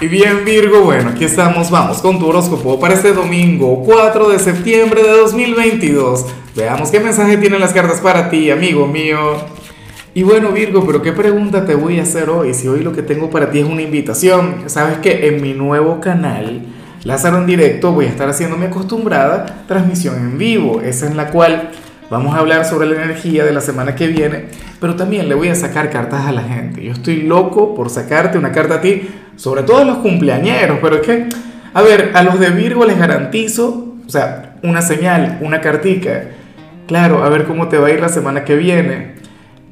Y bien Virgo, bueno, aquí estamos, vamos con tu horóscopo para este domingo 4 de septiembre de 2022. Veamos qué mensaje tienen las cartas para ti, amigo mío. Y bueno Virgo, pero qué pregunta te voy a hacer hoy, si hoy lo que tengo para ti es una invitación. Sabes que en mi nuevo canal, Lázaro en directo, voy a estar haciendo mi acostumbrada transmisión en vivo, esa en la cual Vamos a hablar sobre la energía de la semana que viene, pero también le voy a sacar cartas a la gente. Yo estoy loco por sacarte una carta a ti, sobre todo a los cumpleañeros, pero es que, a ver, a los de Virgo les garantizo, o sea, una señal, una cartica. Claro, a ver cómo te va a ir la semana que viene.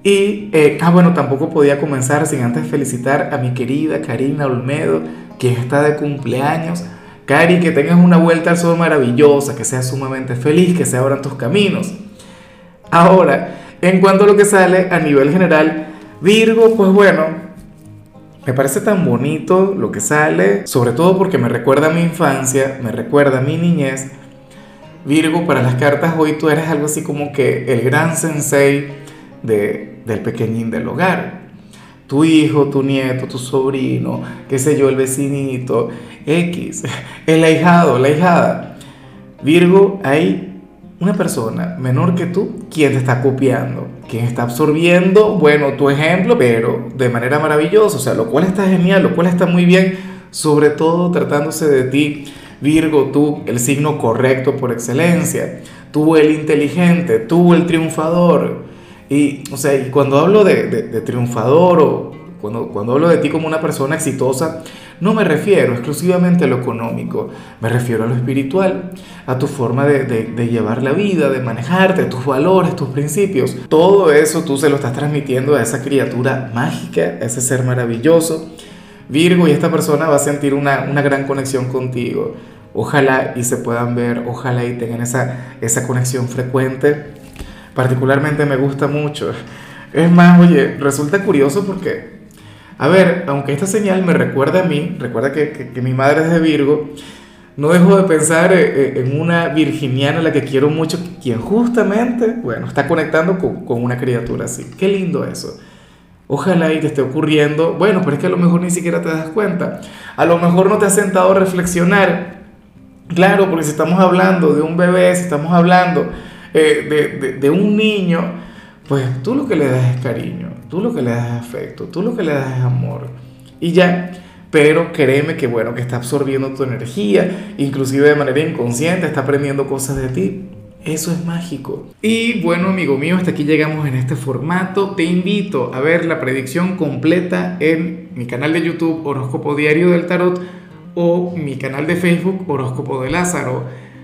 Y, eh, ah, bueno, tampoco podía comenzar sin antes felicitar a mi querida Karina Olmedo, que está de cumpleaños. Cari, que tengas una vuelta al sol maravillosa, que seas sumamente feliz, que se abran tus caminos. Ahora, en cuanto a lo que sale a nivel general, Virgo, pues bueno, me parece tan bonito lo que sale, sobre todo porque me recuerda mi infancia, me recuerda mi niñez. Virgo, para las cartas hoy tú eres algo así como que el gran sensei de, del pequeñín del hogar. Tu hijo, tu nieto, tu sobrino, qué sé yo, el vecinito, X, el ahijado, la ahijada. Virgo, hay una persona menor que tú, quien te está copiando, quien está absorbiendo, bueno, tu ejemplo, pero de manera maravillosa, o sea, lo cual está genial, lo cual está muy bien, sobre todo tratándose de ti, Virgo, tú, el signo correcto por excelencia, tú el inteligente, tú el triunfador. Y, o sea, y cuando hablo de, de triunfador o cuando, cuando hablo de ti como una persona exitosa, no me refiero exclusivamente a lo económico, me refiero a lo espiritual, a tu forma de, de, llevar la vida, de manejarte, tus valores, tus principios. Todo eso tú se lo estás transmitiendo a esa criatura mágica, a ese ser maravilloso. Virgo y esta persona va a sentir una, una gran conexión contigo. Ojalá y se puedan ver, ojalá y tengan esa, esa conexión frecuente. Particularmente me gusta mucho. Es más, oye, resulta curioso porque a ver, aunque esta señal me recuerda a mí, recuerda que, mi madre es de Virgo, no dejo de pensar eh, eh, en una virginiana a la que quiero mucho, quien justamente, bueno, está conectando con, una criatura así. Qué lindo eso. Ojalá y te esté ocurriendo, bueno, pero es que a lo mejor ni siquiera te das cuenta. A lo mejor no te has sentado a reflexionar. Claro, porque si estamos hablando de un bebé, si estamos hablando eh, de un niño, pues tú lo que le das es cariño, tú lo que le das es afecto, tú lo que le das es amor. Y ya, pero créeme que bueno, que está absorbiendo tu energía, inclusive de manera inconsciente, está aprendiendo cosas de ti. Eso es mágico. Y bueno, amigo mío, hasta aquí llegamos en este formato. Te invito a ver la predicción completa en mi canal de YouTube Horóscopo Diario del Tarot o mi canal de Facebook Horóscopo de Lázaro.